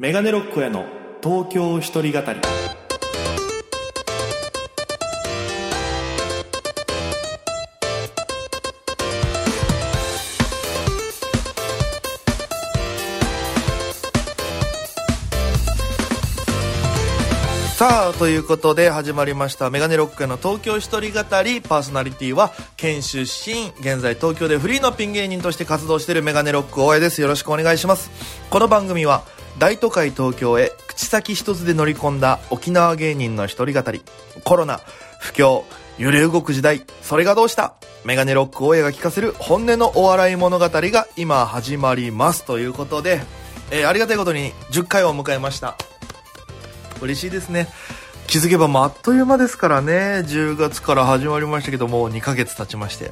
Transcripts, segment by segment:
メガネロックへの東京一人語り。さあということで始まりましたメガネロックへの東京一人語り。パーソナリティは県出身現在東京でフリーのピン芸人として活動しているメガネロック大江です。よろしくお願いします。この番組は大都会東京へ口先一つで乗り込んだ沖縄芸人の一人語り。コロナ不況揺れ動く時代。それがどうした？メガネロック大江が聞かせる本音のお笑い物語が今始まります。ということで、えーありがたいことに10回を迎えました。嬉しいですね。気づけばもうあっという間ですからね。10月から始まりましたけどもう2ヶ月経ちまして。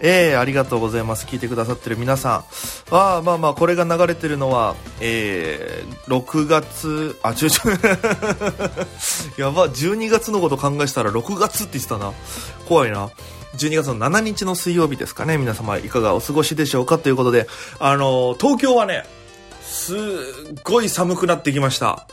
ええありがとうございます。聞いてくださってる皆さんああまあまあこれが流れてるのはえー、6月あちょちょ やば12月のこと考えしたら6月って言ってたな。怖いな。12月の7日の水曜日ですかね。皆様いかがお過ごしでしょうか？ということであの東京はねすっごい寒くなってきました。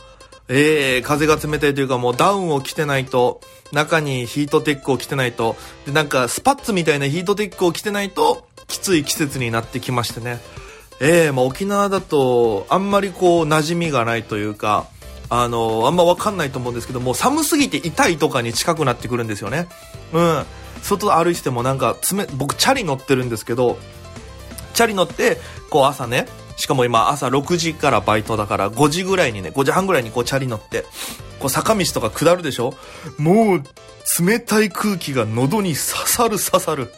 えー、風が冷たいというかもうダウンを着てないと、中にヒートテックを着てないと、で、なんかスパッツみたいなヒートテックを着てないと、きつい季節になってきましてね。えー、まあ沖縄だと、あんまりこう、馴染みがないというか、あのあんまわかんないと思うんですけども、寒すぎて痛いとかに近くなってくるんですよね。うん。外歩いててもなんか、つめ、僕チャリ乗ってるんですけど、チャリ乗って、こう朝ね、しかも今朝6時からバイトだから5時ぐらいにね、5時半ぐらいにこうチャリ乗って、こう坂道とか下るでしょ？もう冷たい空気が喉に刺さる刺さる。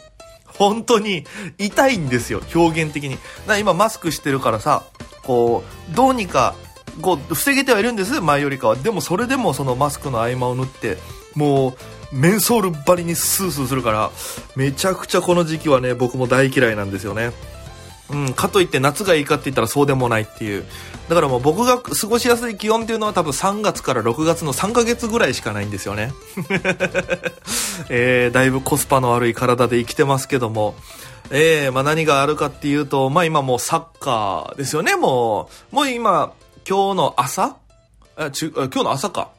本当に痛いんですよ、表現的に。だ今マスクしてるからさ、こう、どうにか、こう、防げてはいるんです、前よりかは。でもそれでもそのマスクの合間を縫って、もう、メンソール張りにスースーするから、めちゃくちゃこの時期はね、僕も大嫌いなんですよね。うん、かといって夏がいいかって言ったらそうでもないっていう。だからもう僕が過ごしやすい気温っていうのは多分3月から6月の3ヶ月ぐらいしかないんですよね。えー、だいぶコスパの悪い体で生きてますけども。えー、まあ何があるかっていうと、まあ今もうサッカーですよね、もう。もう今、今日の朝あち今日の朝か。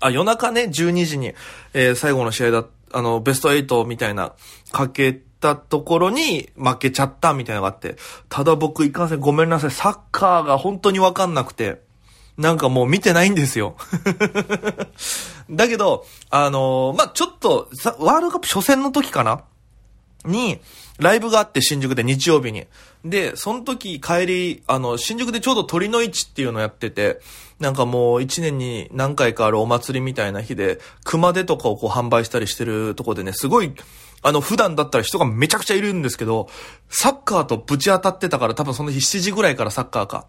あ、夜中ね、12時に、えー最後の試合だ、あの、ベスト8みたいな、かけてたところに負けちゃったみたいなのがあって、ただ僕いかんせんごめんなさい、サッカーが本当にわかんなくて、なんかもう見てないんですよ。だけど、あのーまあ、ちょっと、ワールドカップ初戦の時かな？に、ライブがあって新宿で日曜日に。で、その時帰り、あの、新宿でちょうど鳥の市っていうのやってて、なんかもう一年に何回かあるお祭りみたいな日で、熊手とかをこう販売したりしてるとこでね、すごい、あの、普段だったら人がめちゃくちゃいるんですけど、サッカーとぶち当たってたから多分その日7時ぐらいからサッカーか。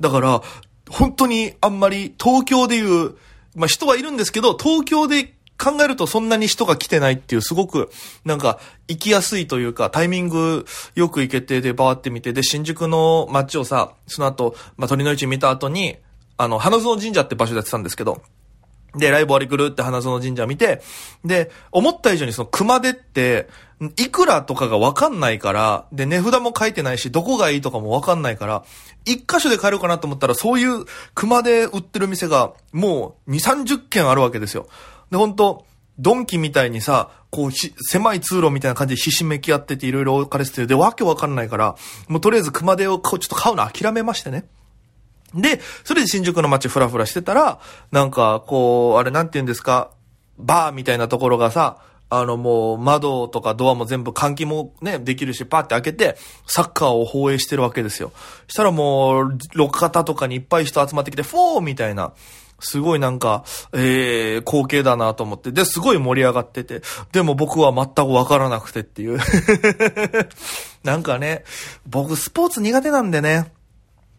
だから、本当にあんまり東京でいう、まあ人はいるんですけど、東京で考えるとそんなに人が来てないっていう、すごく、なんか、行きやすいというか、タイミングよく行けて、で、バーって見て、で、新宿の街をさ、その後、まあ、鳥の市見た後に、あの、花園神社って場所でやってたんですけど、で、ライブ終わり来るって花園神社見て、で、思った以上にその熊手って、いくらとかがわかんないから、で、値札も書いてないし、どこがいいとかもわかんないから、一箇所で買えるかなと思ったら、そういう熊手売ってる店が、もう、2、30軒あるわけですよ。で、本当ドンキみたいにさ、こう、狭い通路みたいな感じでひしめき合ってていろいろ置かれてて、で、わけわかんないから、もうとりあえず熊手をこうちょっと買うの諦めましてね。で、それで新宿の街フラフラしてたら、なんか、こう、あれなんて言うんですか、バーみたいなところがさ、あのもう窓とかドアも全部換気もね、できるし、パーって開けて、サッカーを放映してるわけですよ。したらもう、路肩とかにいっぱい人集まってきて、フォーみたいな、すごいなんか、えー、光景だなと思って、で、すごい盛り上がってて、でも僕は全くわからなくてっていう。なんかね、僕スポーツ苦手なんでね、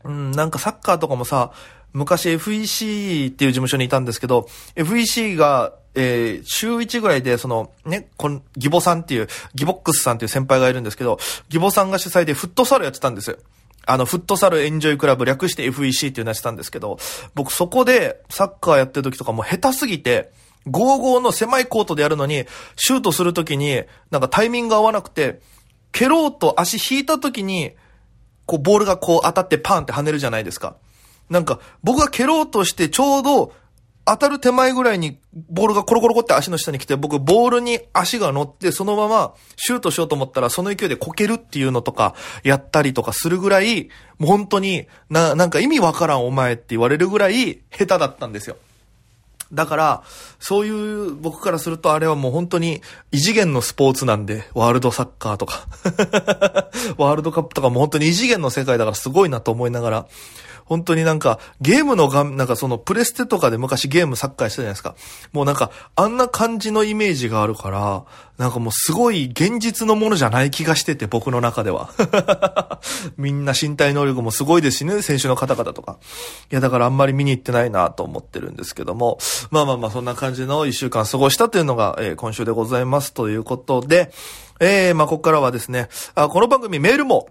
うん、なんかサッカーとかもさ、昔 FEC っていう事務所にいたんですけど、FEC が、えー、週1ぐらいで、その、ね、この、ギボさんっていう、ギボックスさんっていう先輩がいるんですけど、ギボさんが主催でフットサルやってたんですよ。あの、フットサルエンジョイクラブ略して FEC っていうのやってたんですけど、僕そこでサッカーやってる時とかも下手すぎて、55の狭いコートでやるのに、シュートするときに、なんかタイミング合わなくて、蹴ろうと足引いたときに、こう、ボールがこう当たってパンって跳ねるじゃないですか。なんか、僕が蹴ろうとしてちょうど、当たる手前ぐらいにボールがコロコロコって足の下に来て、僕ボールに足が乗ってそのままシュートしようと思ったらその勢いでこけるっていうのとかやったりとかするぐらい、もう本当にな、なんか意味わからんお前って言われるぐらい下手だったんですよ。だから、そういう僕からするとあれはもう本当に異次元のスポーツなんで、ワールドサッカーとか、ワールドカップとかも本当に異次元の世界だからすごいなと思いながら、本当になんか、ゲームのが、なんかそのプレステとかで昔ゲームサッカーしてたじゃないですか。もうなんか、あんな感じのイメージがあるから、なんかもうすごい現実のものじゃない気がしてて、僕の中では。みんな身体能力もすごいですしね、選手の方々とか。いや、だからあんまり見に行ってないなと思ってるんですけども、まあまあまあ、そんな感じの一週間過ごしたというのが、えー今週でございますということで、えー、まあここからはですね、あこの番組メールも、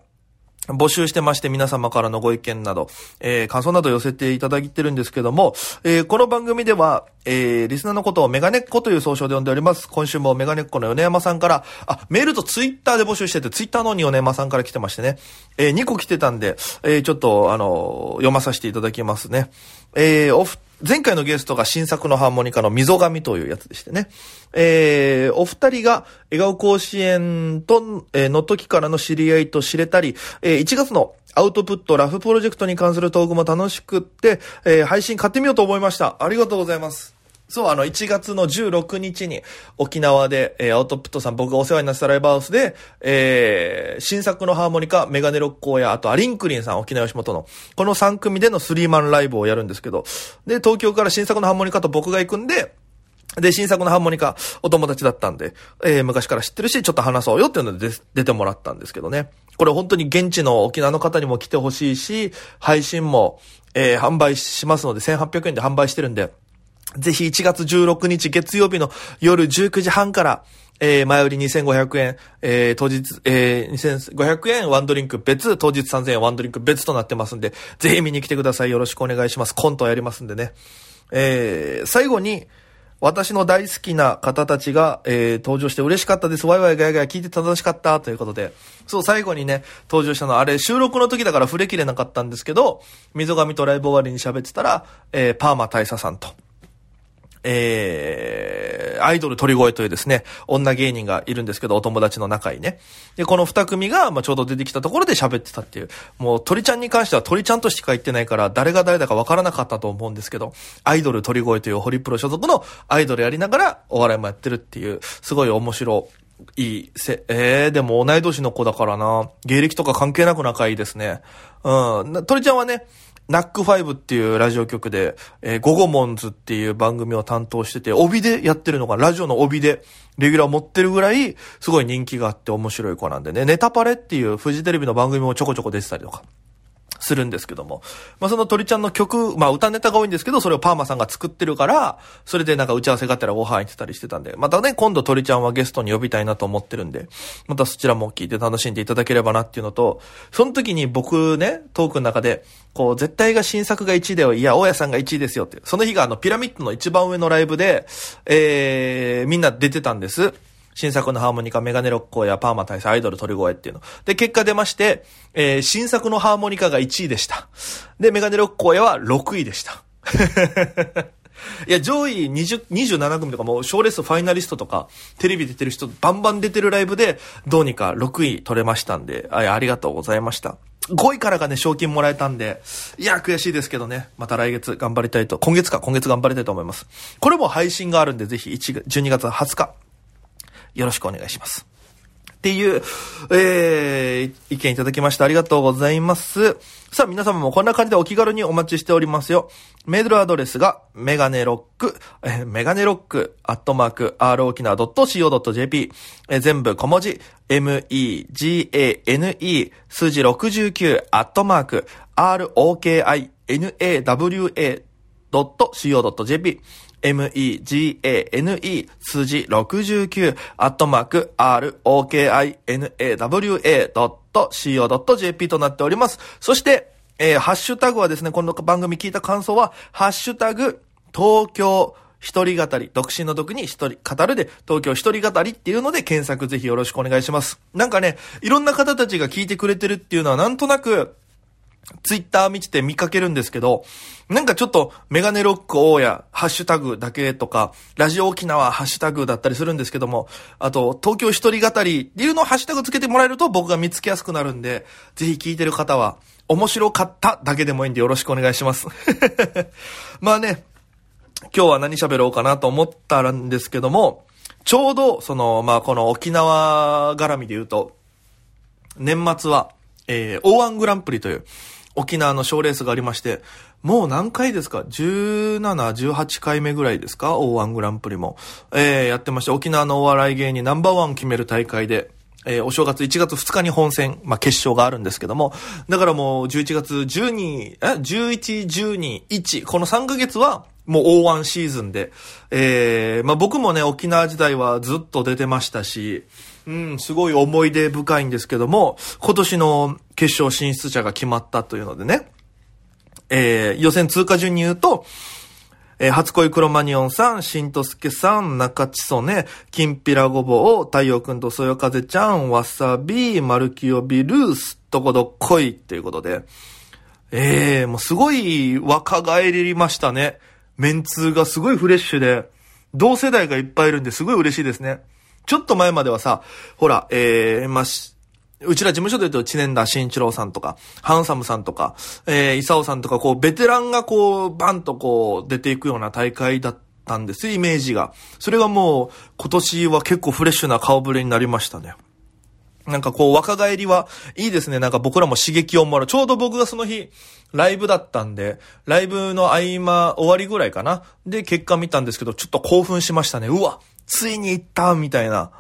募集してまして皆様からのご意見など、えー、感想など寄せていただいてるんですけども、えー、この番組では、えー、リスナーのことをメガネっ子という総称で呼んでおります。今週もメガネっ子の米山さんから、あ、メールとツイッターで募集してて、ツイッターのに米山さんから来てましてね、えー、2個来てたんで、えー、ちょっと、あの読まさせていただきますね。えー、オフ、前回のゲストが新作のハーモニカの溝上というやつでしてね。えー、お二人が笑顔甲子園と、えの時からの知り合いと知れたり、えー1月のアウトプットラフプロジェクトに関するトークも楽しくって、えー配信買ってみようと思いました。ありがとうございます。そう、あの、1月の16日に沖縄で、えーアウトプットさん僕がお世話になったライブハウスで、えー新作のハーモニカ、メガネロッコーや、あとアリンクリンさん、沖縄吉本の、この3組でのスリーマンライブをやるんですけど、で、東京から新作のハーモニカと僕が行くんで、で、新作のハーモニカ、お友達だったんで、えー昔から知ってるし、ちょっと話そうよっていうので出出てもらったんですけどね。これ本当に現地の沖縄の方にも来てほしいし、配信も、えー販売しますので、1800円で販売してるんで、ぜひ1月16日月曜日の夜19時半から、えー前売り2500円、えー当日、えー2500円ワンドリンク別、当日3000円ワンドリンク別となってますんで、ぜひ見に来てください。よろしくお願いします。コントやりますんでね。えー最後に、私の大好きな方たちが、えー登場して嬉しかったです。ワイワイガヤガヤ聞いて楽しかったということで。そう、最後にね、登場したのは、あれ、収録の時だから触れきれなかったんですけど、溝上とライブ終わりに喋ってたら、えーパーマ大佐さんと、えー、アイドル鳥越というですね、女芸人がいるんですけど、お友達の中にね。で、この二組が、まあ、ちょうど出てきたところで喋ってたっていう。もう、鳥ちゃんに関しては鳥ちゃんとしか言ってないから、誰が誰だかわからなかったと思うんですけど、アイドル鳥越というホリプロ所属のアイドルやりながら、お笑いもやってるっていう、すごい面白いいせ、えー、でも同い年の子だからな。芸歴とか関係なく仲いいですね。うん。鳥ちゃんはね、ナックファイブっていうラジオ局で、えー、ゴゴモンズっていう番組を担当してて、帯でやってるのが、ラジオの帯で、レギュラー持ってるぐらい、すごい人気があって面白い子なんでね、ネタパレっていうフジテレビの番組もちょこちょこ出てたりとか。するんですけども。まあ、その鳥ちゃんの曲、まあ、歌ネタが多いんですけど、それをパーマさんが作ってるから、それでなんか打ち合わせがあったらご飯行ってたりしてたんで、またね、今度鳥ちゃんはゲストに呼びたいなと思ってるんで、またそちらも聞いて楽しんでいただければなっていうのと、その時に僕ね、トークの中で、こう、絶対が新作が1位だよ。いや、大家さんが1位ですよって。その日があの、ピラミッドの一番上のライブで、えー、みんな出てたんです。新作のハーモニカ、メガネロッコーやパーマ大佐、アイドル鳥越っていうの。で、結果出まして、えー、新作のハーモニカが1位でした。で、メガネロッコーやは6位でした。いや、上位20 27組とかもう、賞レースファイナリストとか、テレビ出てる人、バンバン出てるライブで、どうにか6位取れましたんで、あありがとうございました。5位からがね、賞金もらえたんで、いや、悔しいですけどね、また来月頑張りたいと、今月か、今月頑張りたいと思います。これも配信があるんで、ぜひ1、12月20日、よろしくお願いします。っていう、えー、意見いただきましてありがとうございます。さあ、皆様もこんな感じでお気軽にお待ちしておりますよ。メールアドレスが、メガネロック、えーメガネロック、アットマーク、r 沖縄 .co.jp、えー全部小文字、m-e-g-a-n-e、数字69、アットマーク、r-o-k-i-n-a-w-a.co.jp、megane 数字69アットマーク rokinawa.co.jp となっております。そして、えーハッシュタグはですね、この番組聞いた感想は、ハッシュタグ、東京一人語り、独身の時に一人語るで、東京一人語りっていうので検索ぜひよろしくお願いします。なんかね、いろんな方たちが聞いてくれてるっていうのはなんとなく、ツイッター見てて見かけるんですけど、なんかちょっとメガネロック大家、ハッシュタグだけとか、ラジオ沖縄ハッシュタグだったりするんですけども、あと、東京一人語りっていうのをハッシュタグつけてもらえると僕が見つけやすくなるんで、ぜひ聞いてる方は、面白かっただけでもいいんでよろしくお願いします。まあね、今日は何喋ろうかなと思ったんですけども、ちょうど、その、まあこの沖縄絡みで言うと、年末は、えー、O1 グランプリという、沖縄の賞レースがありまして、もう何回ですか ?17、18回目ぐらいですか ?O1 グランプリも。えー、やってまして、沖縄のお笑い芸人ナンバーワン決める大会で、えー、お正月1月2日に本戦、まあ、決勝があるんですけども、だからもう11月12、え ?11、12、1、この3ヶ月は、もう O1 シーズンで、えー、まあ、僕もね、沖縄時代はずっと出てましたし、うん、すごい思い出深いんですけども、今年の決勝進出者が決まったというのでね、えー、予選通過順に言うと、えー、初恋クロマニオンさん、しんとすけさん、中地曽根、きんぴらごぼう、太陽くんとそよ風ちゃん、わさび、マルキオビル、すっとこどっこいっていうことで、ええー、もうすごい若返りましたね。メンツがすごいフレッシュで、同世代がいっぱいいるんですごい嬉しいですね。ちょっと前まではさ、ほら、ええー、まあ、うちら事務所で言うと、知念田慎一郎さんとか、ハンサムさんとか、えー、イサオさんとか、こう、ベテランがこう、バンとこう、出ていくような大会だったんですイメージが。それがもう、今年は結構フレッシュな顔ぶれになりましたね。なんかこう、若返りはいいですね。なんか僕らも刺激をもらう。ちょうど僕がその日、ライブだったんで、ライブの合間終わりぐらいかな。で、結果見たんですけど、ちょっと興奮しましたね。うわついに行ったみたいな。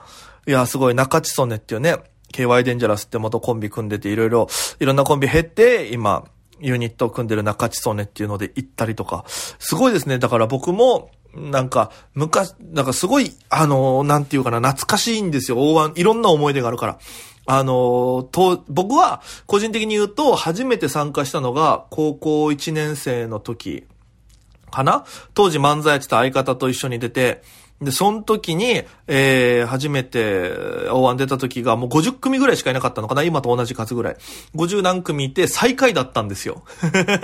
いや、すごい、中地曽根っていうね、KY デンジャラスって元コンビ組んでて、いろいろ、いろんなコンビ減って、今、ユニットを組んでる中地曽根っていうので行ったりとか、すごいですね。だから僕も、なんか、昔、なんかすごい、あの、なんていうかな、懐かしいんですよ。大湾、いろんな思い出があるから。あの、と、僕は、個人的に言うと、初めて参加したのが、高校1年生の時、かな当時漫才やってた相方と一緒に出て、で、その時に、えー、初めて、大湾出た時がもう50組ぐらいしかいなかったのかな今と同じ数ぐらい。50何組いて最下位だったんですよ。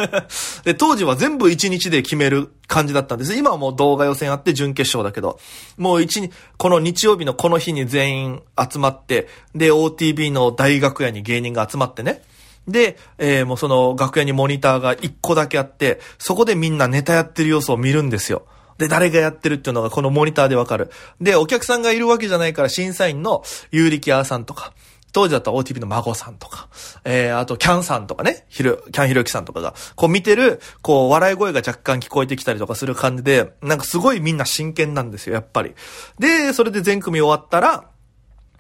で、当時は全部1日で決める感じだったんです。今はもう動画予選あって準決勝だけど、もう一日、この日曜日のこの日に全員集まって、で、OTB の大学屋に芸人が集まってね。で、えー、もうその楽屋にモニターが1個だけあって、そこでみんなネタやってる様子を見るんですよ。で、誰がやってるっていうのがこのモニターでわかる。で、お客さんがいるわけじゃないから審査員の有力屋さんとか、当時だったら OTP の孫さんとか、えー、あとキャンさんとかね、ひる、キャンひろゆきさんとかが、こう見てる、こう笑い声が若干聞こえてきたりとかする感じで、なんかすごいみんな真剣なんですよ、やっぱり。で、それで全組終わったら、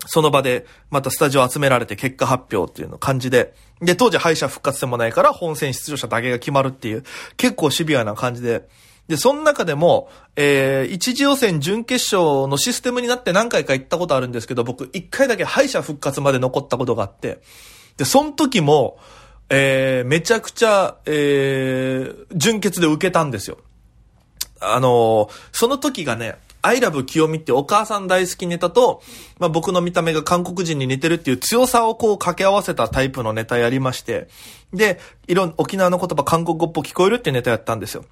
その場でまたスタジオ集められて結果発表っていうの感じで、で、当時敗者復活戦もないから本戦出場者だけが決まるっていう、結構シビアな感じで、で、その中でも、えー、一次予選準決勝のシステムになって何回か行ったことあるんですけど、僕一回だけ敗者復活まで残ったことがあって、で、その時も、えー、めちゃくちゃ、えー、準決で受けたんですよ。あのー、その時がね、アイラブ清美ってお母さん大好きネタと、まあ、僕の見た目が韓国人に似てるっていう強さをこう掛け合わせたタイプのネタやりまして、で、いろん、沖縄の言葉韓国語っぽ聞こえるってネタやったんですよ。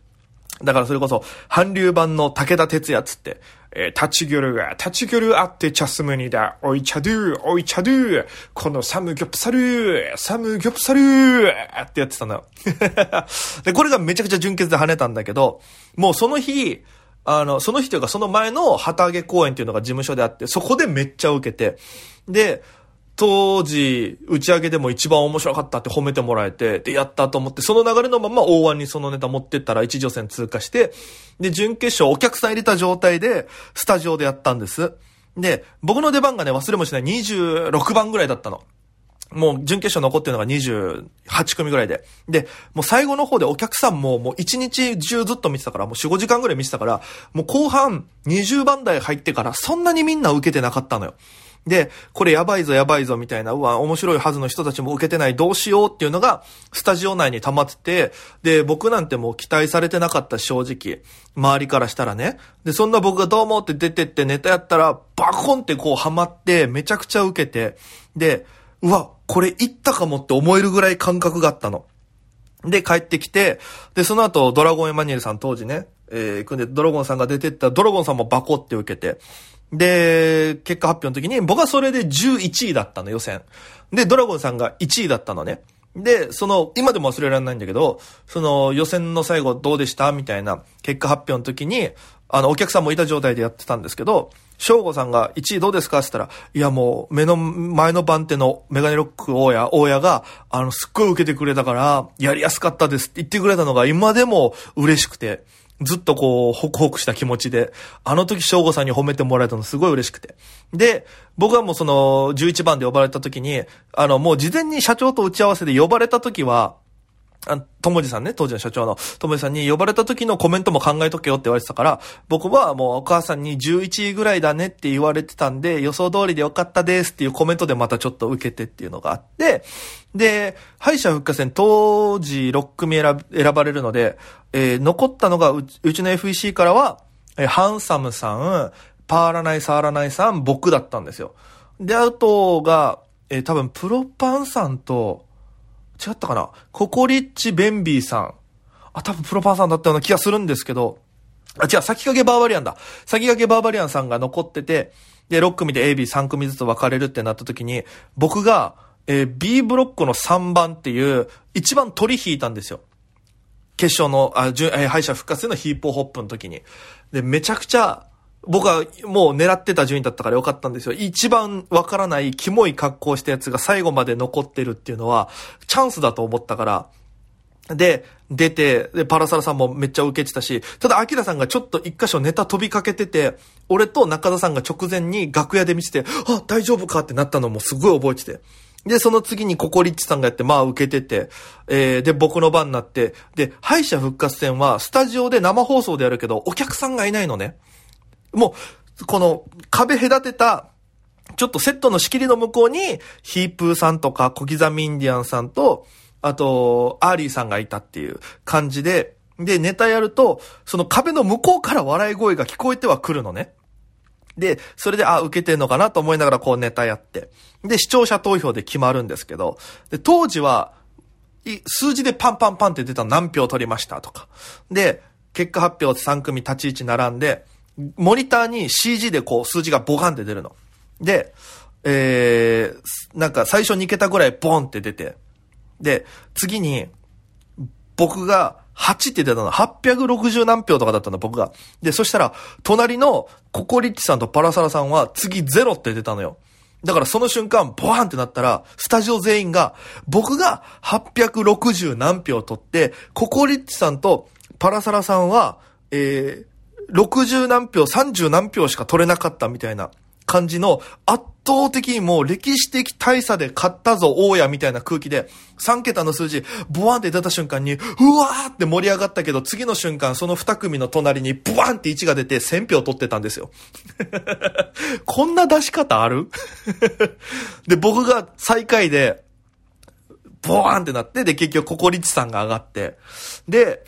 だからそれこそ、韓流版の武田鉄矢つって、えー、タチギョルが、タチギョルあってチャスムニだ、おいチャドゥ、おいチャドゥ、このサムギョプサルー、サムギョプサルーってやってたのよ。で、これがめちゃくちゃ純潔で跳ねたんだけど、もうその日、あの、その日というかその前の旗揚げ公演っていうのが事務所であって、そこでめっちゃ受けて、で、当時、打ち上げでも一番面白かったって褒めてもらえて、で、やったと思って、その流れのまま大湾にそのネタ持ってったら一女戦通過して、で、準決勝お客さん入れた状態で、スタジオでやったんです。で、僕の出番がね、忘れもしない26番ぐらいだったの。もう準決勝残ってるのが28組ぐらいで。で、もう最後の方でお客さんももう1日中ずっと見てたから、もう4、5時間ぐらい見てたから、もう後半20番台入ってからそんなにみんな受けてなかったのよ。で、これやばいぞやばいぞみたいな、うわ、面白いはずの人たちも受けてない、どうしようっていうのが、スタジオ内に溜まってて、で、僕なんてもう期待されてなかった正直、周りからしたらね。で、そんな僕がどうもって出てってネタやったら、バコンってこうハマって、めちゃくちゃ受けて、で、うわ、これ行ったかもって思えるぐらい感覚があったの。で、帰ってきて、で、その後、ドラゴンエマニュエルさん当時ね、えー、組んで、ドラゴンさんが出てったドラゴンさんもバコって受けて、で、結果発表の時に、僕はそれで11位だったの、予選。で、ドラゴンさんが1位だったのね。で、その、今でも忘れられないんだけど、その予選の最後どうでした？みたいな結果発表の時に、あの、お客さんもいた状態でやってたんですけど、翔吾さんが1位どうですか？って言ったら、いやもう、目の前の番手のメガネロック大家、大家が、あの、すっごい受けてくれたから、やりやすかったですって言ってくれたのが今でも嬉しくて、ずっとこう、ホクホクした気持ちで、あの時翔吾さんに褒めてもらえたのすごい嬉しくて。で、僕はもうその、11番で呼ばれた時に、あの、もう事前に社長と打ち合わせで呼ばれた時は、あ、ともじさんね、当時の社長の、ともじさんに呼ばれた時のコメントも考えとけよって言われてたから、僕はもうお母さんに11位ぐらいだねって言われてたんで、予想通りでよかったですっていうコメントでまたちょっと受けてっていうのがあって、で、敗者復活戦当時6組選ばれるので、えー、残ったのがうちうちの FEC からは、えー、ハンサムさん、パーラナイ、サーラナイさん、僕だったんですよ。で、あとが、えー、多分プロパンさんと、違ったかな？ココリッチ・ベンビーさん。あ、多分プロパンさんだったような気がするんですけど、あ、違う、先駆けバーバリアンだ。先駆けバーバリアンさんが残ってて、で、6組で A、B3 組ずつ分かれるってなった時に、僕が、えー、B ブロックの3番っていう、一番取り引いたんですよ。決勝の、あ、じゅえー、敗者復活でのヒープホップの時に。で、めちゃくちゃ、僕はもう狙ってた順位だったからよかったんですよ。一番わからないキモい格好したやつが最後まで残ってるっていうのは、チャンスだと思ったから、で、出て、で、パラサラさんもめっちゃ受けてたし、ただ、アキラさんがちょっと一箇所ネタ飛びかけてて、俺と中田さんが直前に楽屋で見せて、あ、大丈夫かってなったのもすごい覚えてて。で、その次にココリッチさんがやって、まあ受けてて、えー、で、僕の番になって、で、敗者復活戦はスタジオで生放送でやるけど、お客さんがいないのね。もう、この壁隔てた、ちょっとセットの仕切りの向こうに、ヒープーさんとか、小刻みインディアンさんと、あと、アーリーさんがいたっていう感じで、で、ネタやると、その壁の向こうから笑い声が聞こえてはくるのね。で、それで、あ、受けてんのかなと思いながらこうネタやって。で、視聴者投票で決まるんですけど、で、当時は、数字でパンパンパンって出た何票取りましたとか。で、結果発表3組立ち位置並んで、モニターに CG でこう数字がボカンって出るの。で、えー、なんか最初2桁ぐらいボンって出て、で、次に、僕が8って出たの。860何票とかだったんだ、僕が。で、そしたら、隣のココリッチさんとパラサラさんは次0って出たのよ。だからその瞬間、ボワンってなったら、スタジオ全員が、僕が860何票取って、ココリッチさんとパラサラさんは、えー、60何票、30何票しか取れなかったみたいな感じの圧倒的にもう歴史的大差で勝ったぞ、大家みたいな空気で、3桁の数字、ボワンって出た瞬間に、うわーって盛り上がったけど、次の瞬間、その2組の隣に、ボワンって1が出て1000票取ってたんですよ。こんな出し方ある？で、僕が最下位で、ボワンってなって、で、結局、ココリッチさんが上がって、で、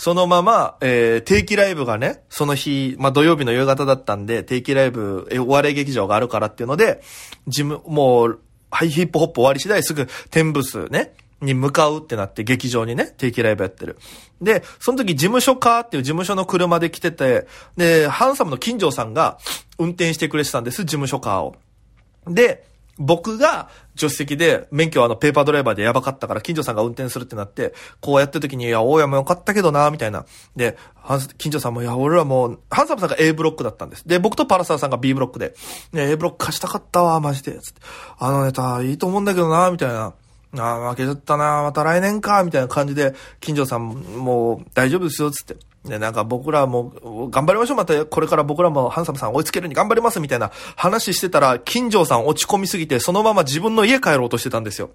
そのまま、えー、定期ライブがね、その日、まあ、土曜日の夕方だったんで、定期ライブ、え、お笑い劇場があるからっていうので、事務、もう、ハイヒップホップ終わり次第すぐ、天ブスね、に向かうってなって、劇場にね、定期ライブやってる。で、その時事務所カーっていう事務所の車で来てて、で、ハンサムの金城さんが運転してくれてたんです、事務所カーを。で、僕が助手席で、免許はあのペーパードライバーでやばかったから、近所さんが運転するってなって、こうやってる時に、いや、大家もよかったけどな、みたいな。で、近所さんも、いや、俺らもう、ハンサムさんが A ブロックだったんです。で、僕とパラサーさんが B ブロックで、ね、A ブロック貸したかったわ、マジで。つって、あのネタ、いいと思うんだけどな、みたいな。ああ、負けちゃったな、また来年か、みたいな感じで、近所さんも、大丈夫ですよ、つって。で、なんか僕らも頑張りましょう。またこれから僕らもハンサムさん追いつけるに頑張りますみたいな話してたら、金城さん落ち込みすぎて、そのまま自分の家帰ろうとしてたんですよ。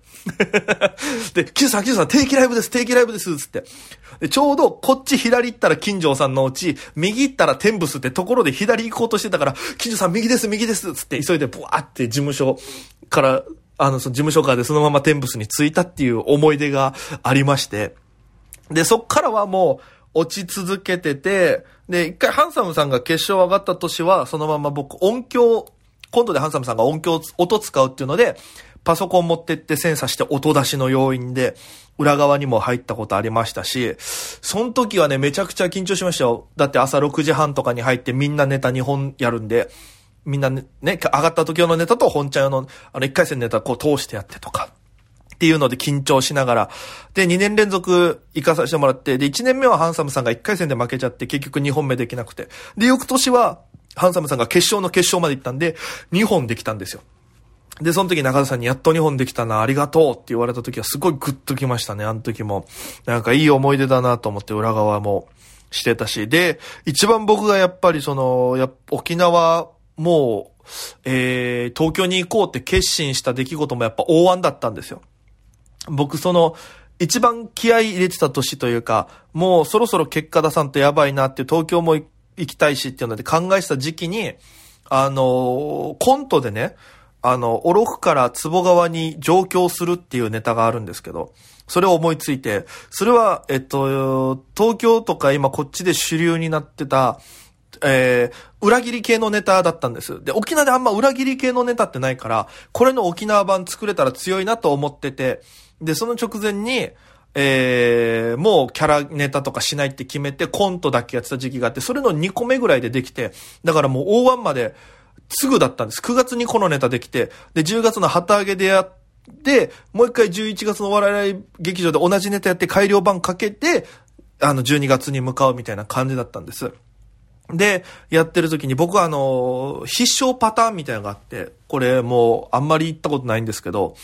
で、金城さん、金城さん、定期ライブです、定期ライブです、つって。で、ちょうどこっち左行ったら金城さんのうち、右行ったら天ブスってところで左行こうとしてたから、金城さん右です、右です、つって急いでブワーって事務所からあの、その事務所からでそのまま天ブスに着いたっていう思い出がありまして。で、そっからはもう、落ち続けてて、で、一回ハンサムさんが決勝上がった年は、そのまま僕音響、今度でハンサムさんが音響、音使うっていうので、パソコン持ってってセンサして音出しの要因で、裏側にも入ったことありましたし、その時はね、めちゃくちゃ緊張しましたよ。だって朝6時半とかに入ってみんなネタ2本やるんで、みんなね、ね上がった時用のネタと本ちゃん用の、あの、1回戦ネタこう通してやってとか。っていうので緊張しながら。で、2年連続行かさせてもらって、で、1年目はハンサムさんが1回戦で負けちゃって、結局2本目できなくて。で、翌年は、ハンサムさんが決勝の決勝まで行ったんで、2本できたんですよ。で、その時中田さんにやっと2本できたな、ありがとうって言われた時はすごいグッときましたね、あの時も。なんかいい思い出だなと思って裏側もしてたし。で、一番僕がやっぱりその、や沖縄もう、えー、東京に行こうって決心した出来事もやっぱ大腕だったんですよ。僕その、一番気合入れてた年というか、もうそろそろ結果出さんとやばいなって東京も行きたいしっていうので考えてた時期に、あのコントでね、あの、オロフから壺川に上京するっていうネタがあるんですけど、それを思いついて、それは、えっと、東京とか今こっちで主流になってた、えー、裏切り系のネタだったんです。で、沖縄であんま裏切り系のネタってないから、これの沖縄版作れたら強いなと思ってて、で、その直前に、えー、もうキャラネタとかしないって決めてコントだけやってた時期があって、それの2個目ぐらいでできて、だからもう大ワンまですぐだったんです。9月にこのネタできて、で、10月の旗揚げでやって、もう一回11月の笑い劇場で同じネタやって改良版かけて、あの、12月に向かうみたいな感じだったんです。で、やってる時に僕はあの、必勝パターンみたいなのがあって、これもうあんまり言ったことないんですけど、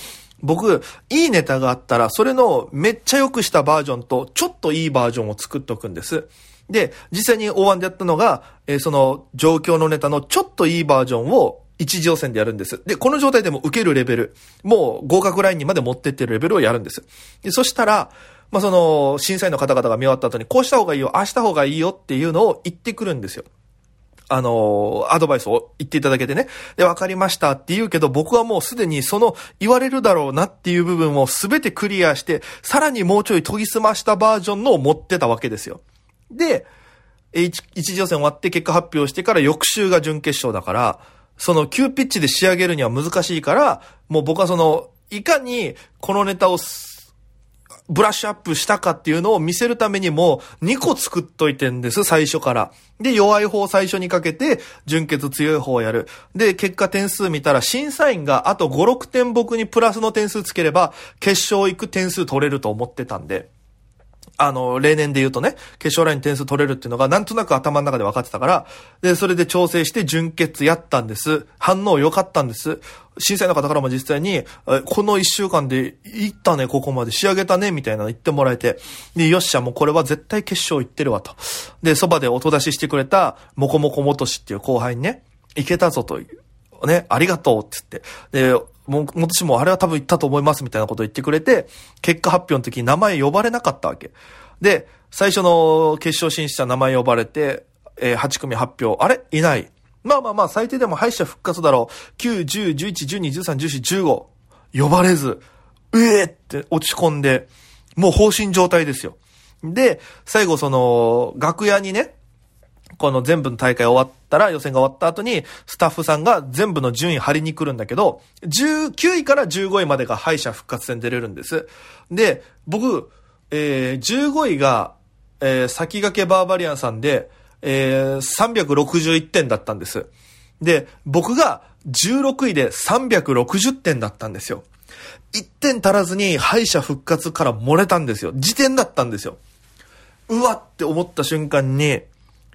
僕、いいネタがあったら、それのめっちゃ良くしたバージョンと、ちょっといいバージョンを作っておくんです。で、実際に大腕でやったのが、えー、その状況のネタのちょっといいバージョンを一次予選でやるんです。で、この状態でも受けるレベル、もう合格ラインにまで持ってってるレベルをやるんです。で、そしたら、まあ、その、審査員の方々が見終わった後に、こうした方がいいよ、ああした方がいいよっていうのを言ってくるんですよ。あの、アドバイスを言っていただけてね。で、わかりましたって言うけど、僕はもうすでにその言われるだろうなっていう部分を全てクリアして、さらにもうちょい研ぎ澄ましたバージョンのを持ってたわけですよ。で、一次予選終わって結果発表してから翌週が準決勝だから、その急ピッチで仕上げるには難しいから、もう僕はその、いかにこのネタをブラッシュアップしたかっていうのを見せるためにも2個作っといてんです、最初から。で、弱い方最初にかけて、純血強い方をやる。で、結果点数見たら、審査員があと5、6点僕にプラスの点数つければ、決勝行く点数取れると思ってたんで。あの、例年で言うとね、決勝ライン点数取れるっていうのがなんとなく頭の中で分かってたから、で、それで調整して準決やったんです。反応良かったんです。審査員の方からも実際に、この一週間で行ったね、ここまで仕上げたね、みたいなの言ってもらえて、で、よっしゃ、もうこれは絶対決勝行ってるわと。で、そばで音出ししてくれた、もこもこもとしっていう後輩にね、行けたぞと、ね、ありがとうって言って、で、もう、私もあれは多分言ったと思いますみたいなことを言ってくれて、結果発表の時に名前呼ばれなかったわけ。で、最初の決勝進出者名前呼ばれて、えー、8組発表。あれ？いない。まあまあまあ、最低でも敗者復活だろう。9、10、11、12、13、14、15。呼ばれず、うえーって落ち込んで、もう放心状態ですよ。で、最後その、楽屋にね、この全部の大会終わったら、予選が終わった後に、スタッフさんが全部の順位張りに来るんだけど、19位から15位までが敗者復活戦出れるんです。で、僕、えー、15位が、えー、先駆けバーバリアンさんで、えー、361点だったんです。で、僕が16位で360点だったんですよ。1点足らずに敗者復活から漏れたんですよ。時点だったんですよ。うわって思った瞬間に、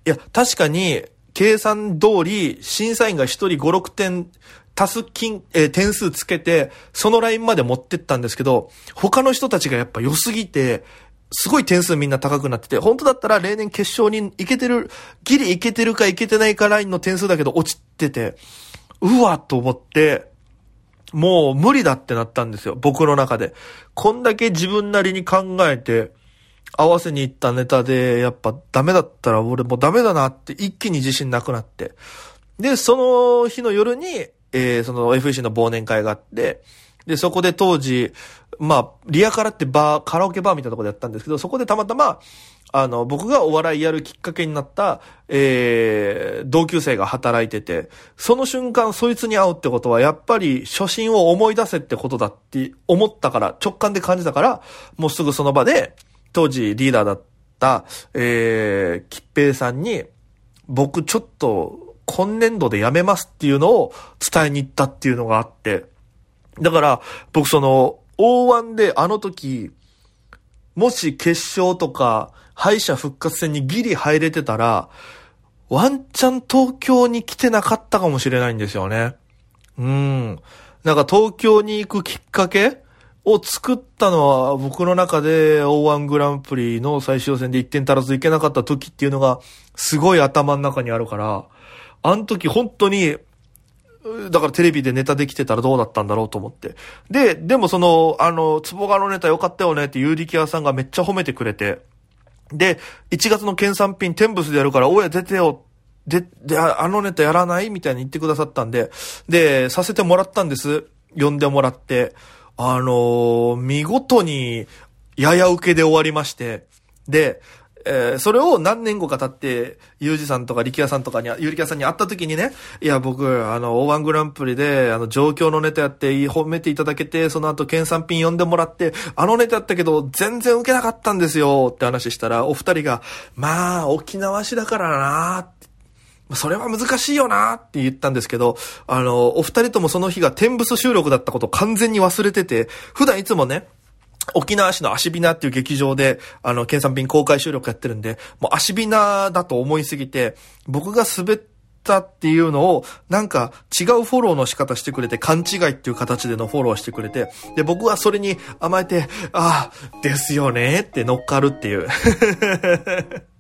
いや、確かに、計算通り、審査員が1人5、6点足す金、えー、点数つけて、そのラインまで持ってったんですけど、他の人たちがやっぱ良すぎて、すごい点数みんな高くなってて、本当だったら例年決勝に行けてる、ギリ行けてるか行けてないかラインの点数だけど落ちてて、うわと思って、もう無理だってなったんですよ、僕の中で。こんだけ自分なりに考えて、合わせに行ったネタで、やっぱダメだったら俺もうダメだなって一気に自信なくなって。で、その日の夜に、えー、その FEC の忘年会があって、で、そこで当時、まあ、リアカラってバー、カラオケバーみたいなところでやったんですけど、そこでたまたま、あの、僕がお笑いやるきっかけになった、えー、同級生が働いてて、その瞬間そいつに会うってことは、やっぱり初心を思い出せってことだって思ったから、直感で感じたから、もうすぐその場で、当時リーダーだった、えー、吉平さんに、僕ちょっと、今年度で辞めますっていうのを伝えに行ったっていうのがあって、だから、僕その、O1 であの時、もし決勝とか、敗者復活戦にギリ入れてたら、ワンチャン東京に来てなかったかもしれないんですよね。うん。なんか東京に行くきっかけを作ったのは僕の中で O1 グランプリの最終戦で1点足らずいけなかった時っていうのがすごい頭の中にあるから、あの時本当に、だからテレビでネタできてたらどうだったんだろうと思って。で、でもその、あの、ツボガのネタ良かったよねって有力屋さんがめっちゃ褒めてくれて、で、1月の県産品テンブスでやるから、おや出てよ。で、で、あのネタやらない？みたいに言ってくださったんで、で、させてもらったんです。呼んでもらって。あのー、見事に、やや受けで終わりまして。で、えー、それを何年後か経って、ゆうじさんとか力也さんとかに、ゆりきやさんに会った時にね、いや、僕、あの、大ングランプリで、あの、状況のネタやって、褒めていただけて、その後、県産品呼んでもらって、あのネタやったけど、全然受けなかったんですよ、って話したら、お二人が、まあ、沖縄市だからなってそれは難しいよなって言ったんですけど、あの、お二人ともその日が天物収録だったことを完全に忘れてて、普段いつもね、沖縄市の足ビナっていう劇場で、あの、県産品公開収録やってるんで、もう足ビナだと思いすぎて、僕が滑ったっていうのを、なんか違うフォローの仕方してくれて、勘違いっていう形でのフォローしてくれて、で、僕はそれに甘えて、ああ、ですよねって乗っかるっていう。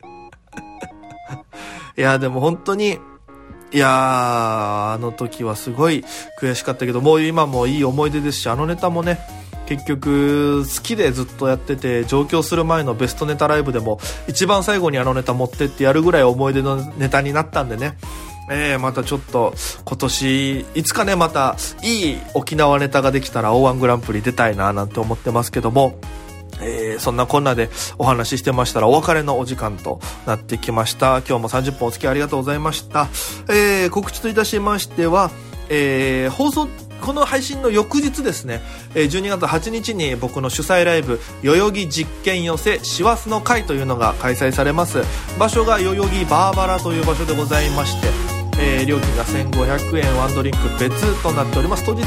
いや、でも本当に、いやー、あの時はすごい悔しかったけど、もう今もいい思い出ですし、あのネタもね、結局好きでずっとやってて上京する前のベストネタライブでも一番最後にあのネタ持ってってやるぐらい思い出のネタになったんでね。えー、またちょっと今年いつかねまたいい沖縄ネタができたら O1 グランプリ出たいななんて思ってますけども。えー、そんなこんなでお話ししてましたらお別れのお時間となってきました。今日も30分お付き合いありがとうございました。えー、告知といたしましては、えー、放送この配信の翌日ですね、12月8日に僕の主催ライブ、代々木実験寄せ師走の会というのが開催されます。場所が代々木バーバラという場所でございまして、えー、料金が1500円ワンドリンク別となっております。当日、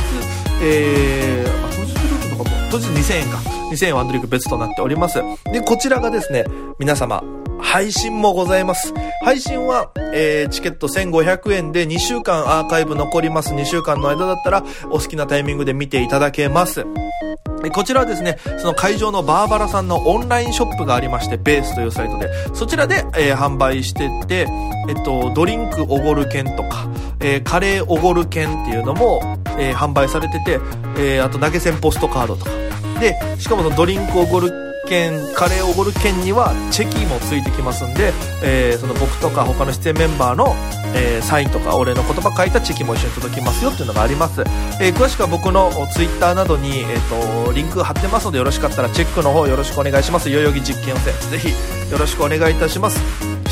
えー、当日料金とかも、当日2000円か。2000円ワンドリンク別となっております。で、こちらがですね、皆様、配信もございます。配信は、えー、チケット1500円で2週間アーカイブ残ります。2週間の間だったらお好きなタイミングで見ていただけます。こちらはですね、その会場のバーバラさんのオンラインショップがありまして、ベースというサイトで、そちらで、えー、販売してて、えっと、ドリンクおごる券とか、えー、カレーおごる券っていうのも、えー、販売されてて、えあと投げ銭ポストカードとか。で、しかもそのドリンクおごる券カレーおごる券にはチェキもついてきますんで、えー、その僕とか他の出演メンバーの、えー、サインとか俺の言葉書いたチェキも一緒に届きますよっていうのがあります、えー、詳しくは僕のツイッターなどに、えーと、リンク貼ってますのでよろしかったらチェックの方よろしくお願いします。代々木実験をせぜひよろしくお願いいたします。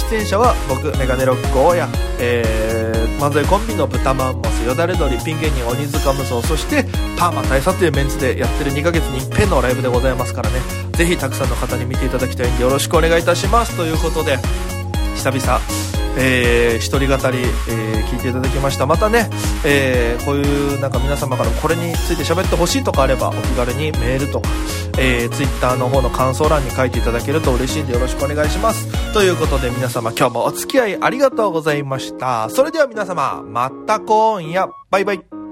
出演者は僕メガネロック大家、えー、漫才コンビの豚マンモスよだれ鶏ピン芸人鬼塚無双そしてパーマ大佐というメンツでやってる2ヶ月に一遍のライブでございますからね。ぜひたくさんの方に見ていただきたいんでよろしくお願いいたします。ということで久々えー、一人語り、えー、聞いていただきました。またね、えー、こういうなんか皆様からこれについて喋ってほしいとかあれば、お気軽にメールとか、えー、ツイッターの方の感想欄に書いていただけると嬉しいんでよろしくお願いします。ということで皆様今日もお付き合いありがとうございました。それでは皆様、また今夜、バイバイ。